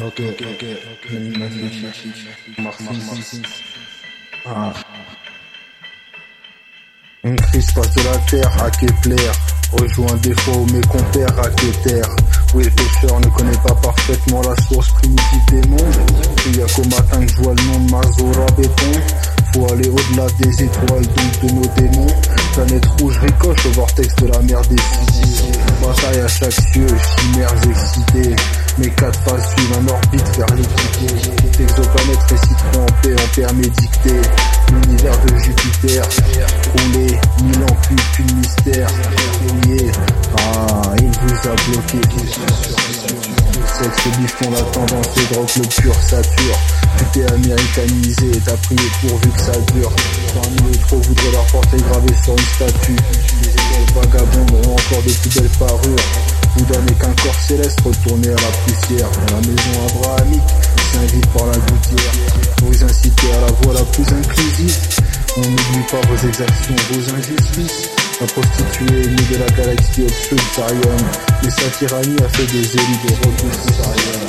Ok, ok, ok. Ah. Crise passe de la terre à Kepler. Rejoint des fois mes compères à Keter. Oui, le pêcheur ne connaît pas parfaitement la source primitive des mondes. Il y a qu'au matin que je vois le nom de Mazora Béton. Faut aller au-delà des étoiles, donc de nos démons. Planète rouge ricoche au vortex de la mer décidée. Bataille à chaque cieux, chimères excitées. Mes quatre faces suivent en orbite vers l'équité. Exoplanètes réciteront en paix, en permédicté. L'univers de Jupiter, roulé, mille ans plus qu'une mystère. Sexe bifton, la tendance et drogue, le pur sature. Tu t'es américanisé et t'as prié pourvu que ça dure. Parmi les trop voudraient leur porter gravé sur une statue. Les étoiles vagabondes ont encore de plus belles parures. Vous donnez qu'un corps céleste retourné à la poussière. La maison abrahamique, s'invite par la gouttière. Vous incitez à la voie la plus inclusive. On n'oublie pas vos exactions, vos injustices. La prostituée née de la galaxie Obscurtarium. Mais sa tyrannie a fait des élus de Robustarium.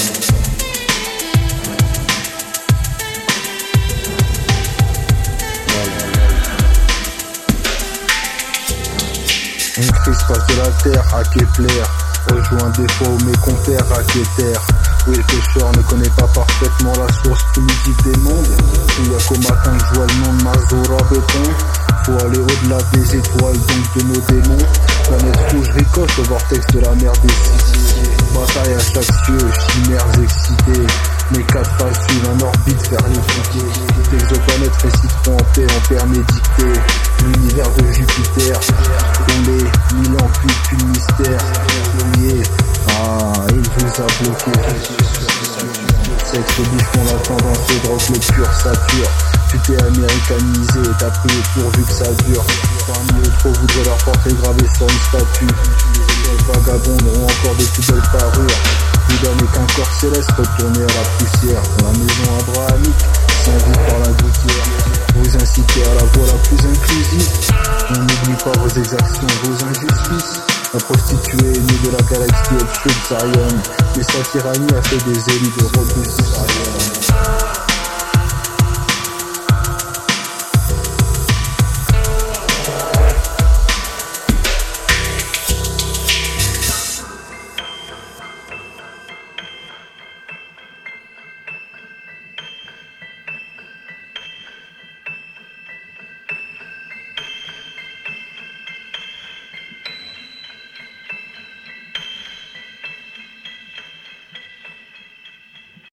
Une crise passe de la terre à Kepler. Rejoint des fois mes compères à Keter. Oui, le pêcheur ne connaît pas parfaitement la source primitive des mondes. Il y a qu'au matin que je vois le nom de Mazora Béton. Faut aller au-delà des étoiles, donc de nos démons. Planète rouge ricoche au vortex de la mer décidée. Bataille à chaque cieux, chimères excitées. Mes quatre faces suivent en orbite vers l'équité. Les exoplanètes réciteront en paix, en. L'univers de Jupiter, roulé, mille ans plus mystère. Ah, il vous a bloqué. Sexe bifton, la tendance et drogue, le pur sature. Tu t'es américanisé et t'as prié pourvu que ça dure. Parmi les trop voudraient leur porter gravé sur une statue. Les étoiles vagabondes ont encore de plus belles parures. Vous donnez qu'un corps céleste retourné à la poussière. La maison abrahamique, s'invite par la gouttière. Vous incitez à la voie la plus inclusive. On n'oublie pas vos exactions. La prostituée née de la galaxie Obscurtarium. Mais sa tyrannie a fait des élus de Robustarium.